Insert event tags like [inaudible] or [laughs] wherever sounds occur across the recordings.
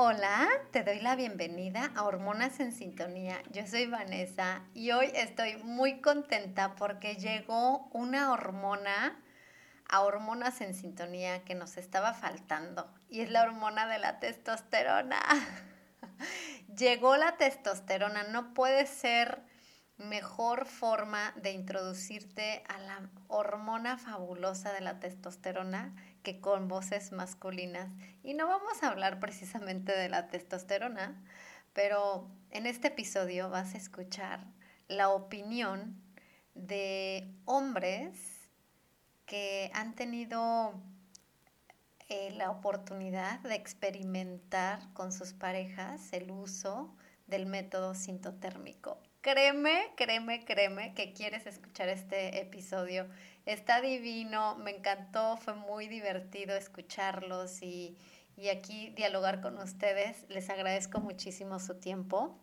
Hola, te doy la bienvenida a Hormonas en Sintonía. Yo soy Vanessa y hoy estoy muy contenta porque llegó una hormona a Hormonas en Sintonía que nos estaba faltando y es la hormona de la testosterona. [laughs] llegó la testosterona, no puede ser mejor forma de introducirte a la hormona fabulosa de la testosterona que con voces masculinas. Y no vamos a hablar precisamente de la testosterona, pero en este episodio vas a escuchar la opinión de hombres que han tenido eh, la oportunidad de experimentar con sus parejas el uso del método sintotérmico. Créeme, créeme, créeme que quieres escuchar este episodio. Está divino, me encantó, fue muy divertido escucharlos y, aquí dialogar con ustedes. Les agradezco muchísimo su tiempo.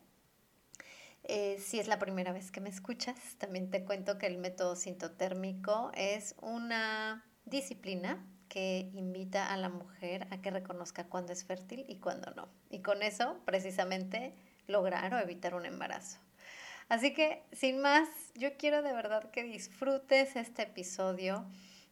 Eh, si es la primera vez que me escuchas, también te cuento que el método sintotérmico es una disciplina que invita a la mujer a que reconozca cuándo es fértil y cuándo no. Y con eso, precisamente, lograr o evitar un embarazo. Así que, sin más, yo quiero de verdad que disfrutes este episodio,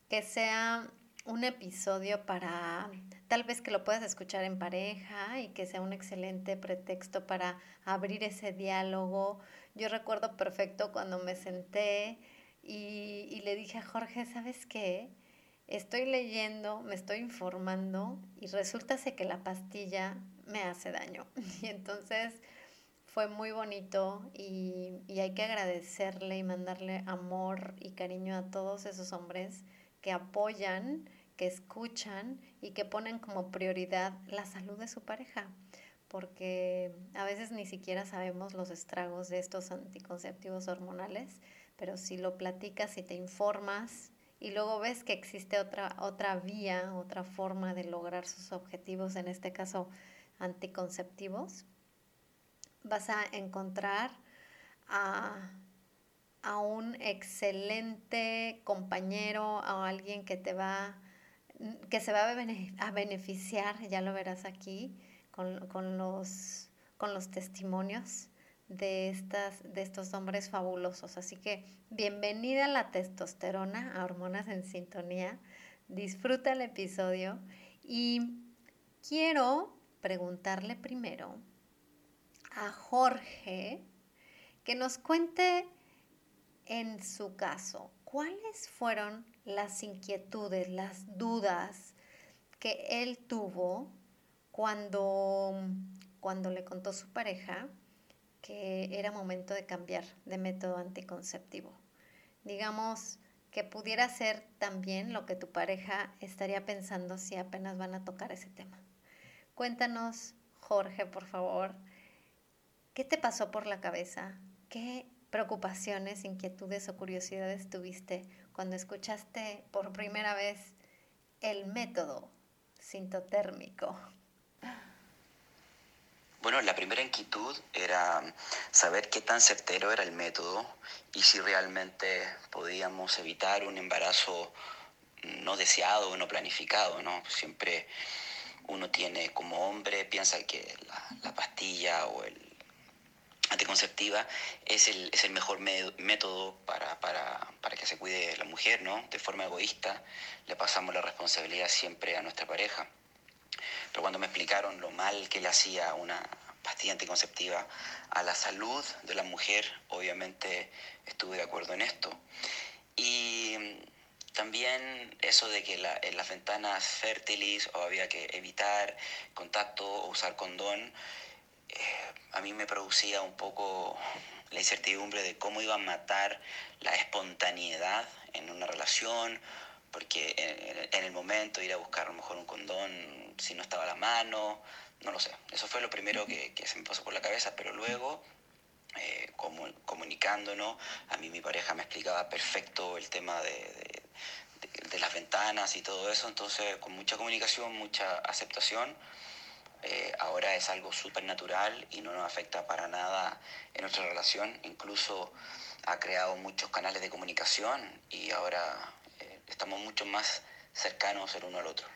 que sea un episodio para tal vez que lo puedas escuchar en pareja y que sea un excelente pretexto para abrir ese diálogo. Yo recuerdo perfecto cuando me senté y, y le dije a Jorge, ¿sabes qué? Estoy leyendo, me estoy informando y resulta que la pastilla me hace daño. [laughs] Y entonces fue muy bonito y, hay que agradecerle y mandarle amor y cariño a todos esos hombres que apoyan, que escuchan y que ponen como prioridad la salud de su pareja, porque a veces ni siquiera sabemos los estragos de estos anticonceptivos hormonales, pero si lo platicas y te informas y luego ves que existe otra, otra vía, otra forma de lograr sus objetivos, en este caso anticonceptivos, vas a encontrar a, un excelente compañero, a alguien que te va, que se va a beneficiar, ya lo verás aquí, con, los, con los testimonios de, estas, de estos hombres fabulosos. Así que bienvenida a la testosterona, a Hormonas en Sintonía. Disfruta el episodio y quiero preguntarle primero a Jorge que nos cuente en su caso cuáles fueron las inquietudes, las dudas que él tuvo cuando, cuando le contó su pareja que era momento de cambiar de método anticonceptivo. Digamos que pudiera ser también lo que tu pareja estaría pensando si apenas van a tocar ese tema. Cuéntanos, Jorge, por favor, ¿Qué te pasó por la cabeza? ¿Qué preocupaciones, inquietudes o curiosidades tuviste cuando escuchaste por primera vez el método sintotérmico? Bueno, la primera inquietud era saber qué tan certero era el método y si realmente podíamos evitar un embarazo no deseado o no planificado, ¿no? Siempre uno tiene como hombre, piensa que la pastilla o el, anticonceptiva es el, es el mejor método para, para, para, que se cuide la mujer, ¿no? De forma egoísta le pasamos la responsabilidad siempre a nuestra pareja. Pero cuando me explicaron lo mal que le hacía una pastilla anticonceptiva a la salud de la mujer, obviamente estuve de acuerdo en esto. Y también eso de que en las ventanas fértiles o había que evitar contacto o usar condón, eh, a mí me producía un poco la incertidumbre de cómo iba a matar la espontaneidad en una relación, porque en, el momento ir a buscar a lo mejor un condón si no estaba a la mano, no lo sé. Eso fue lo primero que, se me pasó por la cabeza, pero luego, eh, como, comunicándonos, a mí mi pareja me explicaba perfecto el tema de, de, las ventanas y todo eso, entonces con mucha comunicación, mucha aceptación. Eh, ahora es algo súper natural y no nos afecta para nada en nuestra relación. Incluso ha creado muchos canales de comunicación y ahora eh, estamos mucho más cercanos el uno al otro.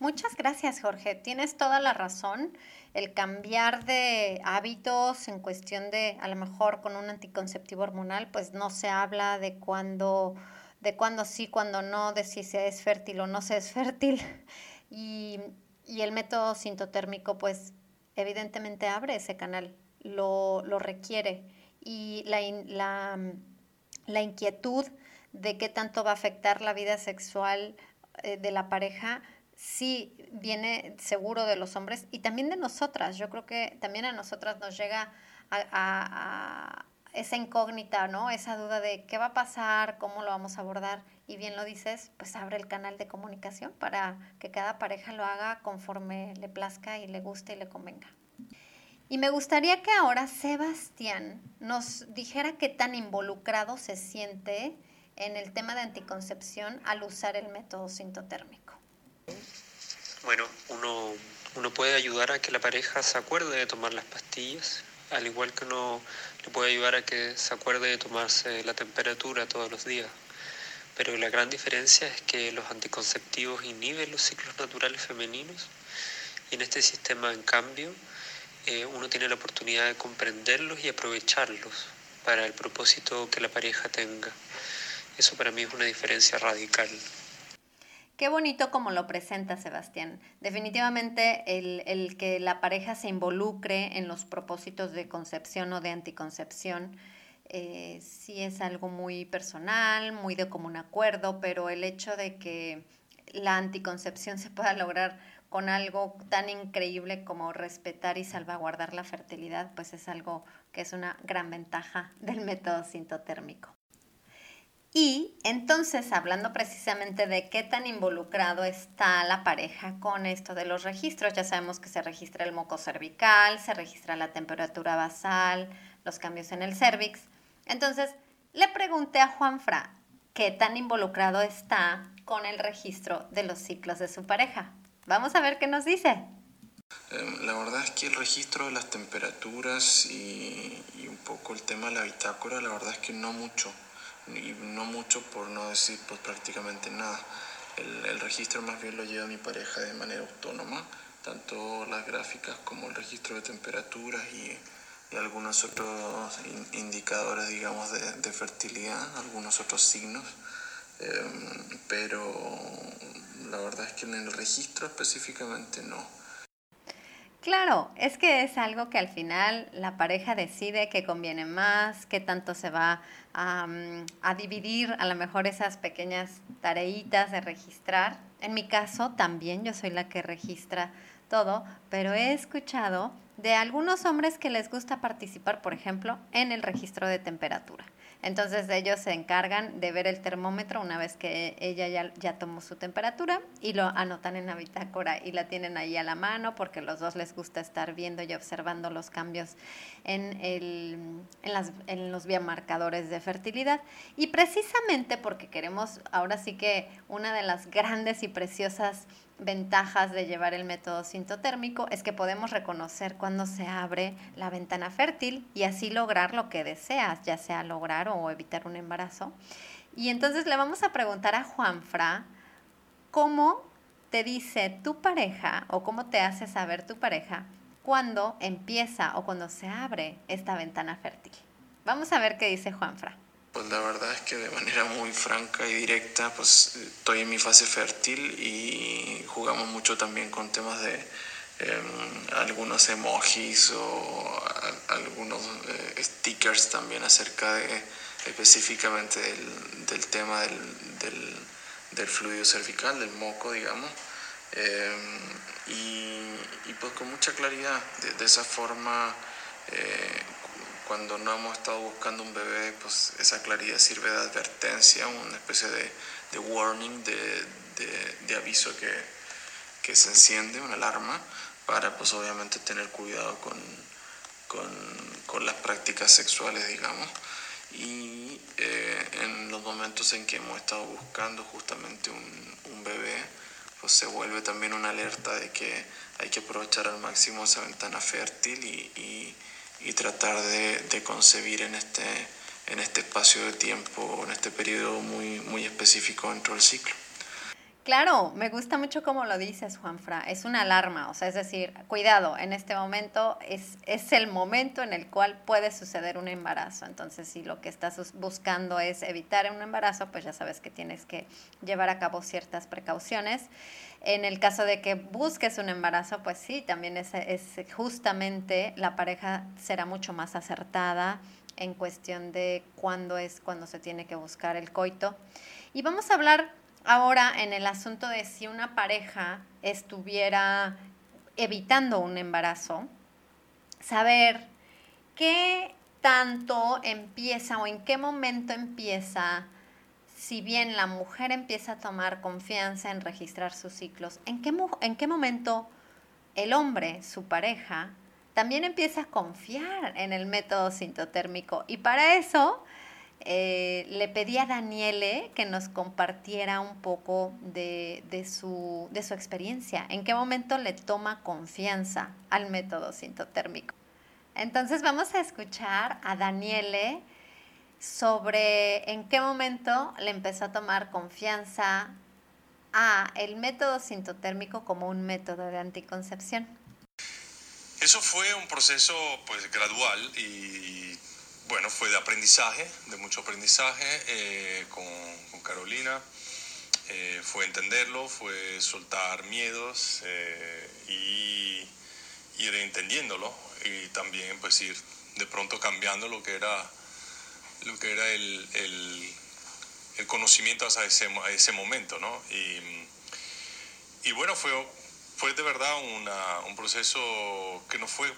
Muchas gracias, Jorge. Tienes toda la razón. El cambiar de hábitos en cuestión de, a lo mejor con un anticonceptivo hormonal, pues no se habla de cuándo, de cuándo sí, cuándo no, de si se es fértil o no se es fértil. [laughs] Y, y el método sintotérmico, pues evidentemente abre ese canal, lo, lo requiere. Y la, la, la inquietud de qué tanto va a afectar la vida sexual eh, de la pareja, sí viene seguro de los hombres y también de nosotras. Yo creo que también a nosotras nos llega a, esa incógnita, ¿no? Esa duda de qué va a pasar, cómo lo vamos a abordar. Y bien lo dices, pues abre el canal de comunicación para que cada pareja lo haga conforme le plazca y le guste y le convenga. Y me gustaría que ahora Sebastián nos dijera qué tan involucrado se siente en el tema de anticoncepción al usar el método sintotérmico. Bueno, uno, uno puede ayudar a que la pareja se acuerde de tomar las pastillas, al igual que uno le puede ayudar a que se acuerde de tomarse la temperatura todos los días. Pero la gran diferencia es que los anticonceptivos inhiben los ciclos naturales femeninos y en este sistema, en cambio, eh, uno tiene la oportunidad de comprenderlos y aprovecharlos para el propósito que la pareja tenga. Eso para mí es una diferencia radical. Qué bonito como lo presenta Sebastián. Definitivamente el, que la pareja se involucre en los propósitos de concepción o de anticoncepción eh, sí es algo muy personal, muy de común acuerdo, pero el hecho de que la anticoncepción [laughs] se pueda lograr con algo tan increíble como respetar y salvaguardar la fertilidad, pues es algo que es una gran ventaja del método sintotérmico. Y entonces, hablando precisamente de qué tan involucrado está la pareja con esto de los registros, ya sabemos que se registra el moco cervical, se registra la temperatura basal, los cambios en el cervix. Entonces, le pregunté a Juanfra qué tan involucrado está con el registro de los ciclos de su pareja. Vamos a ver qué nos dice. Em, la verdad es que el registro de las temperaturas y, y un poco el tema de la bitácora, la verdad es que no mucho y no mucho por no decir pues prácticamente nada. El, registro más bien lo lleva mi pareja de manera autónoma, tanto las gráficas como el registro de temperaturas y, algunos otros indicadores, digamos, de, fertilidad, algunos otros signos. Em, pero la verdad es que en el registro específicamente no. Claro, es que es algo que al final la pareja decide que conviene más, qué tanto se va a, dividir a lo mejor esas pequeñas tareitas de registrar. En mi caso también yo soy la que registra todo, pero he escuchado de algunos hombres que les gusta participar, por ejemplo, en el registro de temperatura. Entonces ellos se encargan de ver el termómetro una vez que ella ya, ya, tomó su temperatura y lo anotan en la bitácora y la tienen ahí a la mano porque los dos les gusta estar viendo y observando los cambios en, el, en, las, en los biomarcadores de fertilidad. Y precisamente porque queremos, ahora sí que una de las grandes y preciosas ventajas de llevar el método sintotérmico es que podemos reconocer cuando se abre la ventana fértil y así lograr lo que deseas, ya sea lograr o evitar un embarazo. Y entonces le vamos a preguntar a Juanfra cómo te dice tu pareja o cómo te hace saber tu pareja cuando empieza o cuando se abre esta ventana fértil. Vamos a ver qué dice Juanfra. La verdad es que de manera muy franca y directa, pues estoy en mi fase fértil y jugamos mucho también con temas de, em, algunos emojis o algunos eh, stickers también acerca de específicamente del, tema del, del, fluido cervical, del moco, digamos. Em, y, pues con mucha claridad, de, esa forma, eh, cuando no hemos estado buscando un bebé, pues esa claridad sirve de advertencia, una especie de, de warning, de, de, aviso que, que, se enciende, una alarma, para pues obviamente tener cuidado con, con, con las prácticas sexuales, digamos. Y eh, en los momentos en que hemos estado buscando justamente un, un bebé, pues se vuelve también una alerta de que hay que aprovechar al máximo esa ventana fértil y, y, tratar de, de, concebir en este, en este espacio de tiempo, en este periodo muy, muy específico dentro del ciclo. Claro, me gusta mucho como lo dices, Juanfra. Es una alarma, o sea, es decir, cuidado, en este momento es, es el momento en el cual puede suceder un embarazo. Entonces, si lo que estás buscando es evitar un embarazo, pues ya sabes que tienes que llevar a cabo ciertas precauciones. En el caso de que busques un embarazo, pues sí, también es, es justamente la pareja será mucho más acertada en cuestión de cuándo es cuando se tiene que buscar el coito. Y vamos a hablar Ahora, en el asunto de si una pareja estuviera evitando un embarazo, saber qué tanto empieza o en qué momento empieza, si bien la mujer empieza a tomar confianza en registrar sus ciclos, en qué, en qué momento el hombre, su pareja, también empieza a confiar en el método sintotérmico. Y para eso eh, le pedí a Daniele que nos compartiera un poco de, su, de su experiencia, en qué momento le toma confianza al método sintotérmico. Entonces vamos a escuchar a Daniele sobre en qué momento le empezó a tomar confianza a el método sintotérmico como un método de anticoncepción. Eso fue un proceso pues gradual y bueno, fue de aprendizaje, de mucho aprendizaje eh, con, Carolina. Eh, fue entenderlo, fue soltar miedos eh, y ir entendiéndolo y también pues ir de pronto cambiando lo que era, lo que era el, el, conocimiento hasta ese, a ese momento, ¿no? Y, y bueno, fue, fue de verdad un proceso que no fue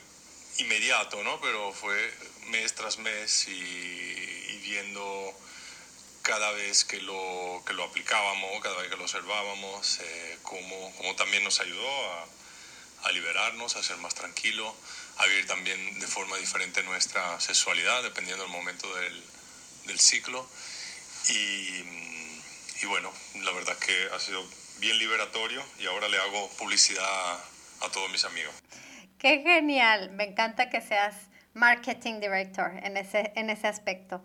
inmediato, ¿no? Pero fue mes tras mes y, viendo cada vez que lo, que lo aplicábamos, cada vez que lo observábamos, eh, cómo, también nos ayudó a, liberarnos, a ser más tranquilos, a vivir también de forma diferente nuestra sexualidad, dependiendo del momento del, del ciclo. Y, bueno, la verdad es que ha sido bien liberatorio y ahora le hago publicidad a todos mis amigos. Qué genial, me encanta que seas marketing director en ese, en ese aspecto.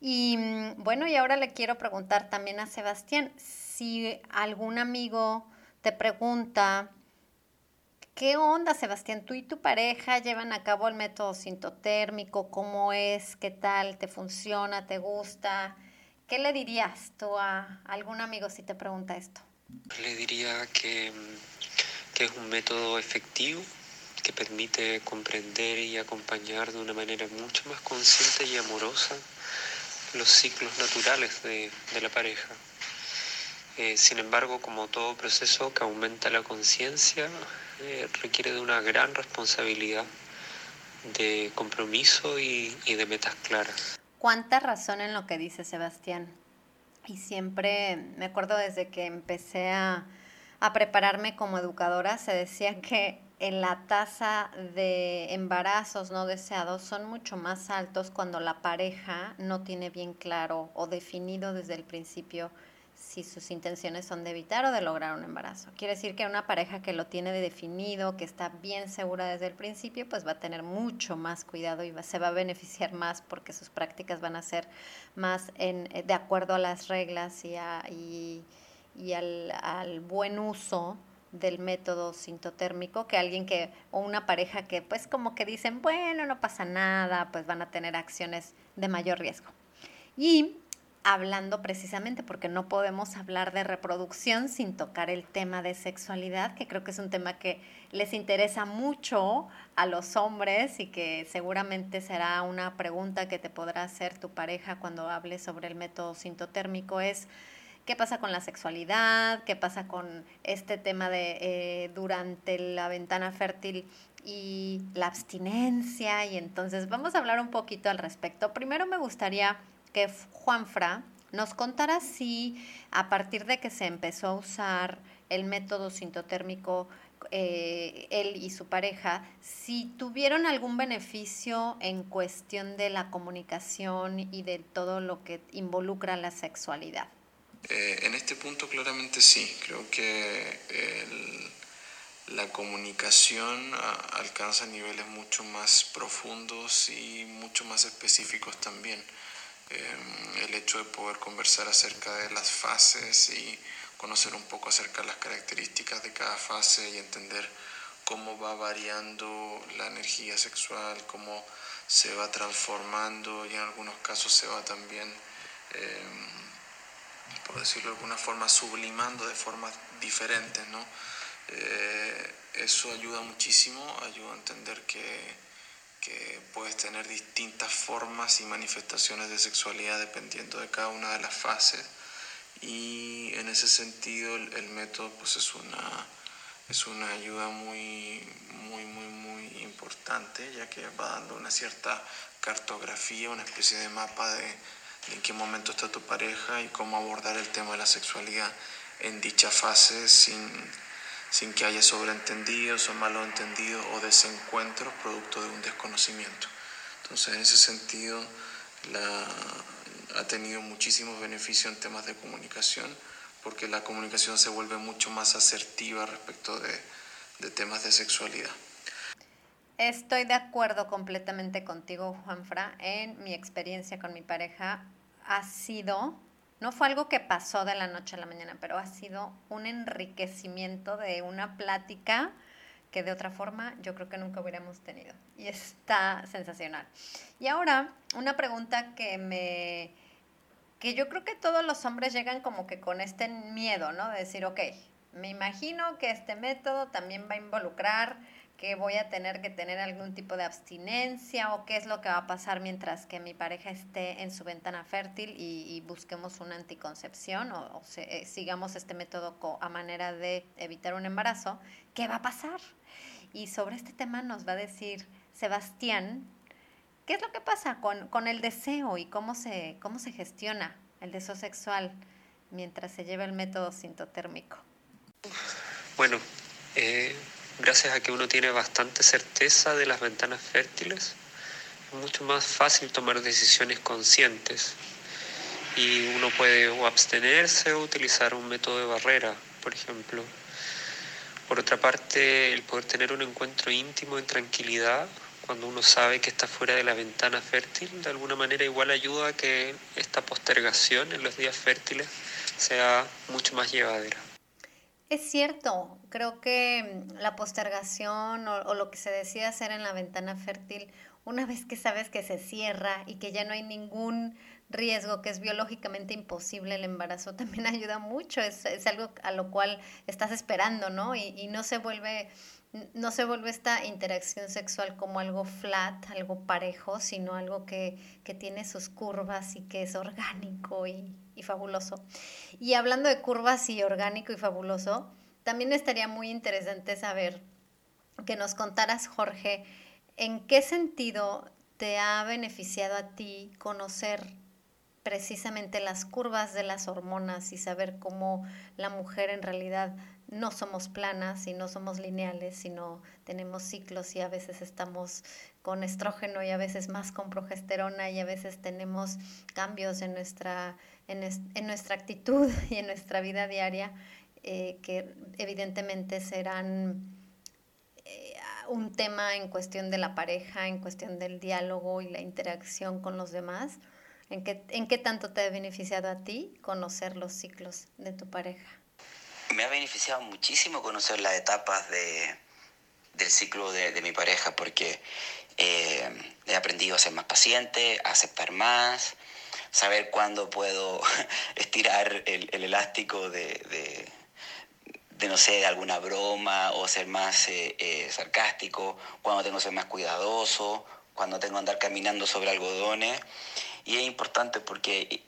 Y mm, bueno, y ahora le quiero preguntar también a Sebastián, si algún amigo te pregunta, ¿qué onda Sebastián? ¿Tú y tu pareja llevan a cabo el método sintotérmico? ¿Cómo es? ¿Qué tal? ¿Te funciona? ¿Te gusta? ¿Qué le dirías tú a algún amigo si te pregunta esto? Le diría que, que es un método efectivo que permite comprender y acompañar de una manera mucho más consciente y amorosa los ciclos naturales de, la pareja. Eh, sin embargo, como todo proceso que aumenta la conciencia, eh, requiere de una gran responsabilidad, de compromiso y, y de metas claras. ¿Cuánta razón en lo que dice Sebastián? Y siempre me acuerdo desde que empecé a, a prepararme como educadora, se decía que en la tasa de embarazos no deseados son mucho más altos cuando la pareja no tiene bien claro o definido desde el principio si sus intenciones son de evitar o de lograr un embarazo. Quiere decir que una pareja que lo tiene definido, que está bien segura desde el principio, pues va a tener mucho más cuidado y se va a beneficiar más porque sus prácticas van a ser más en, de acuerdo a las reglas y, y, al, al buen uso del método sintotérmico que alguien que, o una pareja que pues como que dicen, bueno, no pasa nada, pues van a tener acciones de mayor riesgo. Y hablando precisamente porque no podemos hablar de reproducción sin tocar el tema de sexualidad, que creo que es un tema que les interesa mucho a los hombres y que seguramente será una pregunta que te podrá hacer tu pareja cuando hables sobre el método sintotérmico, es qué pasa con la sexualidad, qué pasa con este tema de eh, durante la ventana fértil y la abstinencia. Y entonces vamos a hablar un poquito al respecto. Primero me gustaría que Juanfra nos contara si a partir de que se empezó a usar el método sintotérmico, eh, él y su pareja, si tuvieron algún beneficio en cuestión de la comunicación y de todo lo que involucra la sexualidad. Eh, en este punto claramente sí, creo que la comunicación alcanza niveles mucho más profundos y mucho más específicos también. Em, el hecho de poder conversar acerca de las fases y conocer un poco acerca de las características de cada fase y entender cómo va variando la energía sexual, cómo se va transformando y en algunos casos se va también, em, por decirlo de alguna forma, sublimando de formas diferentes. ¿no? Eh, eso ayuda muchísimo, ayuda a entender que que puedes tener distintas formas y manifestaciones de sexualidad dependiendo de cada una de las fases y en ese sentido el, método pues es una, es una ayuda muy, muy, muy, muy importante ya que va dando una cierta cartografía, una especie de mapa de en qué momento está tu pareja y cómo abordar el tema de la sexualidad en dicha fase sin sin que haya sobreentendidos o malos entendidos o desencuentros producto de un desconocimiento. Entonces, en ese sentido, ha tenido muchísimos beneficios en temas de comunicación, porque la comunicación se vuelve mucho más asertiva respecto de, de temas de sexualidad. Estoy de acuerdo completamente contigo, Juanfra. En mi experiencia con mi pareja ha sido no fue algo que pasó de la noche a la mañana, pero ha sido un enriquecimiento de una plática que de otra forma yo creo que nunca hubiéramos tenido. Y está sensacional. Y ahora, una pregunta que me que yo creo que todos los hombres llegan como que con este miedo, ¿no? De decir, ok, me imagino que este método también va a involucrar que voy a tener que tener algún tipo de abstinencia o qué es lo que va a pasar mientras que mi pareja esté en su ventana fértil y, busquemos una anticoncepción o, eh, sigamos este método a manera de evitar un embarazo, ¿qué va a pasar? Y sobre este tema nos va a decir Sebastián, ¿qué es lo que pasa con, con el deseo y cómo se, cómo se gestiona el deseo sexual mientras se lleva el método sintotérmico? Bueno, eh, gracias a que uno tiene bastante certeza de las ventanas fértiles, es mucho más fácil tomar decisiones conscientes y uno puede abstenerse o utilizar un método de barrera, por ejemplo. Por otra parte, el poder tener un encuentro íntimo en tranquilidad, cuando uno sabe que está fuera de la ventana fértil, de alguna manera igual ayuda a que esta postergación en los días fértiles sea mucho más llevadera. Es cierto, creo que mm, la postergación o, lo que se decide hacer en la ventana fértil, una vez que sabes que se cierra y que ya no hay ningún riesgo, que es biológicamente imposible el embarazo, [laughs] también ayuda mucho, es, algo a lo cual estás esperando, ¿no? y no se vuelve no se vuelve esta interacción sexual como algo flat, algo parejo, sino algo que, tiene sus curvas y que es orgánico y, y, fabuloso. Y hablando de curvas y orgánico y fabuloso, también estaría muy interesante saber que nos contaras, Jorge, en qué sentido te ha beneficiado a ti conocer precisamente las curvas de las hormonas y saber cómo la mujer en realidad no somos planas y no somos lineales, sino tenemos ciclos y a veces estamos con estrógeno y a veces más con progesterona y a veces tenemos cambios en nuestra, en, nuestra actitud [laughs] y en nuestra vida diaria eh, que evidentemente serán eh, un tema en cuestión de la pareja, en cuestión del diálogo y la interacción con los demás. ¿En qué, ¿En qué tanto te ha beneficiado a ti conocer los ciclos de tu pareja? Me ha beneficiado muchísimo conocer las etapas de, del ciclo de, mi pareja porque eh, he aprendido a ser más paciente, a aceptar más, saber cuándo puedo [laughs] estirar el, elástico de, de, no sé, alguna broma o ser más eh, eh, sarcástico, cuándo tengo que ser más cuidadoso, cuándo tengo que andar caminando sobre algodones. Y es importante porque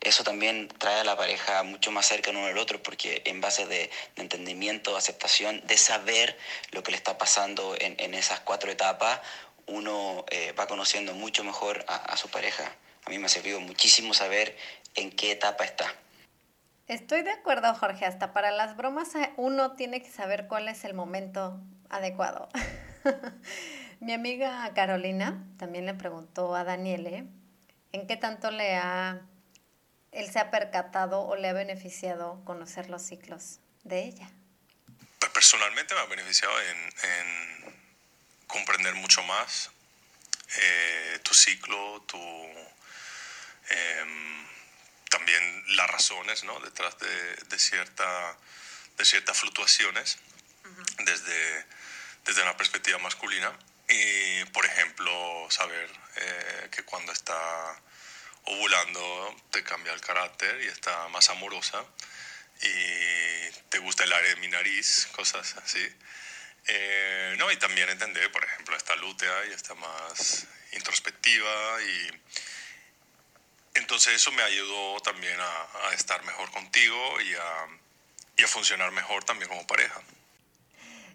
eso también trae a la pareja mucho más cerca uno del otro, porque en base de, entendimiento, aceptación, de saber lo que le está pasando en, esas cuatro etapas, uno eh, va conociendo mucho mejor a, su pareja. A mí me ha servido muchísimo saber en qué etapa está. Estoy de acuerdo, Jorge. Hasta para las bromas eh, uno tiene que saber cuál es el momento adecuado. [laughs] Mi amiga Carolina también le preguntó a Daniele en qué tanto le ha él se ha percatado o le ha beneficiado conocer los ciclos de ella. Pues personalmente me ha beneficiado en, comprender mucho más eh, tu ciclo, tu em, también las razones ¿no? detrás de, cierta, de ciertas fluctuaciones desde, desde una perspectiva masculina. Y, por ejemplo, saber eh, que cuando está ovulando te cambia el carácter y está más amorosa y te gusta el área de mi nariz, cosas así. Eh, no, y también entender, por ejemplo, está lútea y está más introspectiva y entonces eso me ayudó también a, estar mejor contigo y a, y a funcionar mejor también como pareja.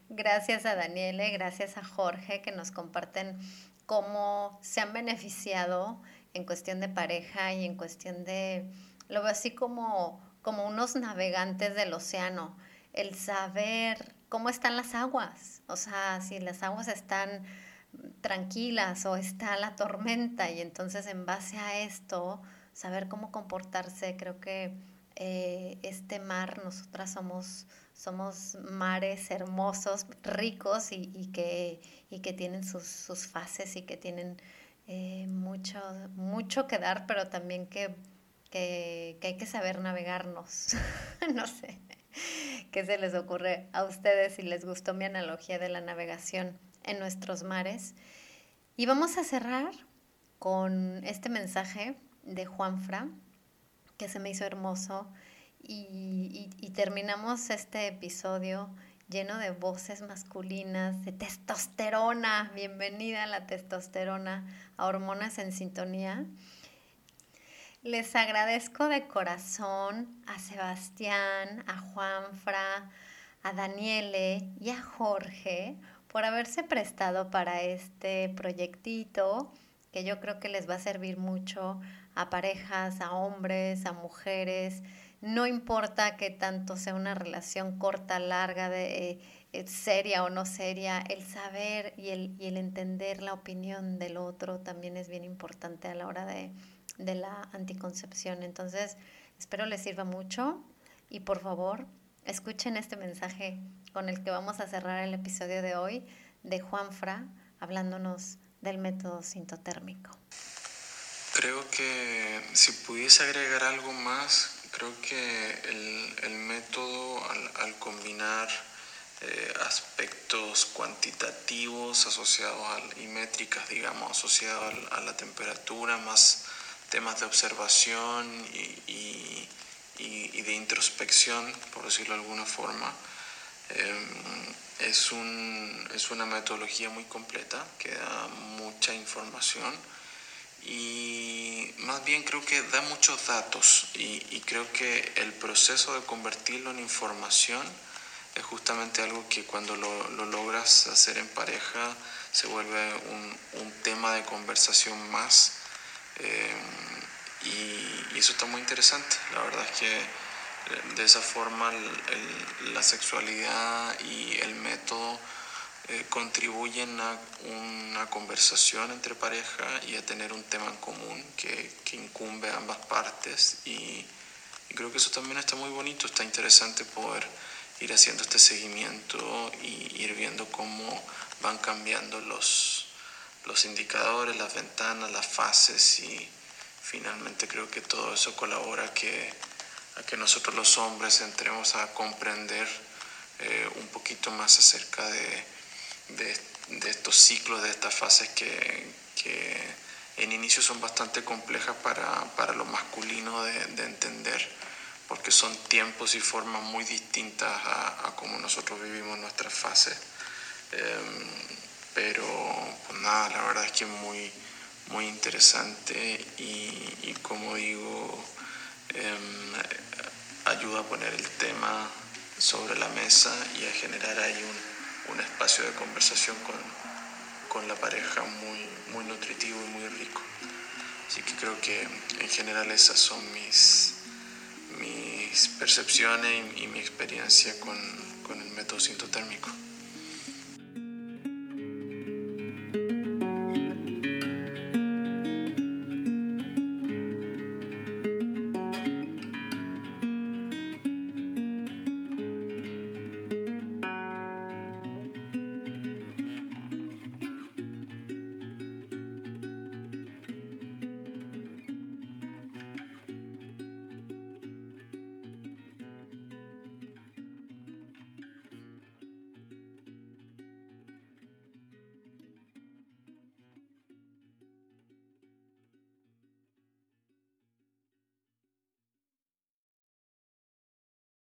Gracias a Daniele, gracias a Jorge que nos comparten cómo se han beneficiado en cuestión de pareja y en cuestión de, lo veo así como, como unos navegantes del océano, el saber cómo están las aguas, o sea, si las aguas están tranquilas o está la tormenta y entonces en base a esto, saber cómo comportarse, creo que eh, este mar, nosotras somos, somos mares hermosos, ricos y, y, que, y que tienen sus, sus fases y que tienen eh, mucho, mucho que dar, pero también que, que, hay que saber navegarnos. [laughs] no sé qué se les ocurre a ustedes si les gustó mi analogía de la navegación en nuestros mares. Y vamos a cerrar con este mensaje de Juanfra, que se me hizo hermoso, y, y terminamos este episodio lleno de voces masculinas, de testosterona. Bienvenida a la testosterona, a Hormonas en Sintonía. Les agradezco de corazón a Sebastián, a Juanfra, a Daniele y a Jorge por haberse prestado para este proyectito que yo creo que les va a servir mucho a parejas, a hombres, a mujeres no importa que tanto sea una relación corta, larga, de, eh, seria o no seria, el saber y el, y el entender la opinión del otro también es bien importante a la hora de, de la anticoncepción. Entonces, espero les sirva mucho y por favor, escuchen este mensaje con el que vamos a cerrar el episodio de hoy de Juan Fra hablándonos del método sintotérmico. Creo que si pudiese agregar algo más, Creo que el, método al, combinar eh, aspectos cuantitativos asociados y métricas, digamos, asociados a la temperatura, más temas de observación y, de introspección, por decirlo de alguna forma, em, es, un, es una metodología muy completa que da mucha información y más bien creo que da muchos datos y, creo que el proceso de convertirlo en información es justamente algo que cuando lo, logras hacer en pareja se vuelve un, tema de conversación más eh, y, eso está muy interesante. La verdad es que de esa forma la sexualidad y el método eh, contribuyen a una conversación entre pareja y a tener un tema en común que, que incumbe a ambas partes. Y, creo que eso también está muy bonito, está interesante poder ir haciendo este seguimiento y ir viendo cómo van cambiando los, los indicadores, las ventanas, las fases y finalmente creo que todo eso colabora a que, a que nosotros los hombres entremos a comprender eh, un poquito más acerca de, de, estos ciclos, de estas fases que, en inicio son bastante complejas para, para lo masculino de, de, entender, porque son tiempos y formas muy distintas a, a cómo nosotros vivimos nuestras fases. Eh, pero pues nada, la verdad es que es muy, muy interesante y, como digo, eh, ayuda a poner el tema sobre la mesa y a generar ahí un, un espacio de conversación con, con la pareja muy, muy nutritivo y muy rico. Así que creo que en general esas son mis, mis percepciones y, y mi experiencia con, con el método sintotérmico.